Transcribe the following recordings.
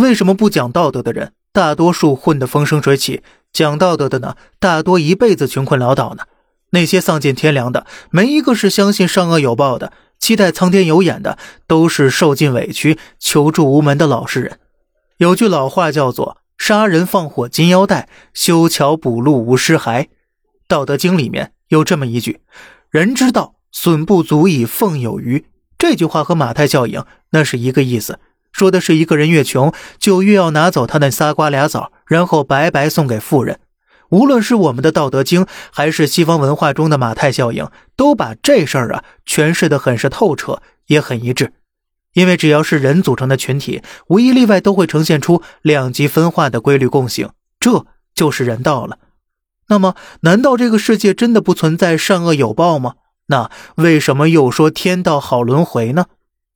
为什么不讲道德的人，大多数混得风生水起；讲道德的呢，大多一辈子穷困潦倒呢？那些丧尽天良的，没一个是相信善恶有报的，期待苍天有眼的，都是受尽委屈、求助无门的老实人。有句老话叫做“杀人放火金腰带，修桥补路无尸骸”。《道德经》里面有这么一句：“人之道，损不足以奉有余。”这句话和马太效应那是一个意思，说的是一个人越穷，就越要拿走他那仨瓜俩枣，然后白白送给富人。无论是我们的《道德经》，还是西方文化中的马太效应，都把这事儿啊诠释的很是透彻，也很一致。因为只要是人组成的群体，无一例外都会呈现出两极分化的规律共性，这就是人道了。那么，难道这个世界真的不存在善恶有报吗？那为什么又说天道好轮回呢？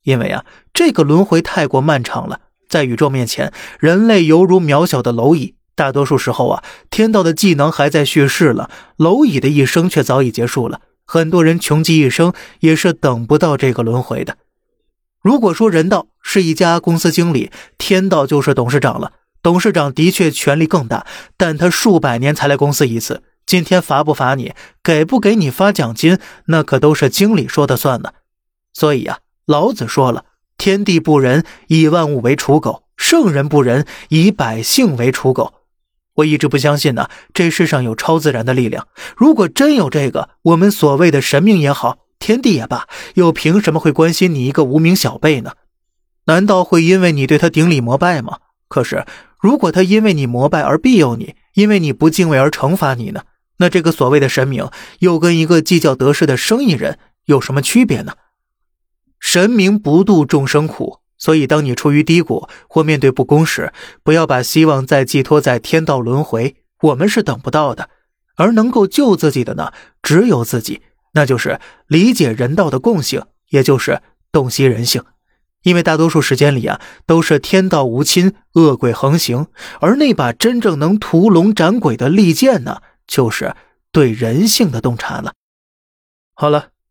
因为啊，这个轮回太过漫长了，在宇宙面前，人类犹如渺小的蝼蚁。大多数时候啊，天道的技能还在蓄势了，蝼蚁的一生却早已结束了。很多人穷极一生也是等不到这个轮回的。如果说人道是一家公司经理，天道就是董事长了。董事长的确权力更大，但他数百年才来公司一次，今天罚不罚你，给不给你发奖金，那可都是经理说的算呢。所以呀，老子说了：“天地不仁，以万物为刍狗；圣人不仁，以百姓为刍狗。”我一直不相信呢，这世上有超自然的力量。如果真有这个，我们所谓的神明也好，天地也罢，又凭什么会关心你一个无名小辈呢？难道会因为你对他顶礼膜拜吗？可是，如果他因为你膜拜而庇佑你，因为你不敬畏而惩罚你呢？那这个所谓的神明，又跟一个计较得失的生意人有什么区别呢？神明不渡众生苦。所以，当你处于低谷或面对不公时，不要把希望再寄托在天道轮回，我们是等不到的。而能够救自己的呢，只有自己，那就是理解人道的共性，也就是洞悉人性。因为大多数时间里啊，都是天道无亲，恶鬼横行，而那把真正能屠龙斩鬼的利剑呢，就是对人性的洞察了。好了。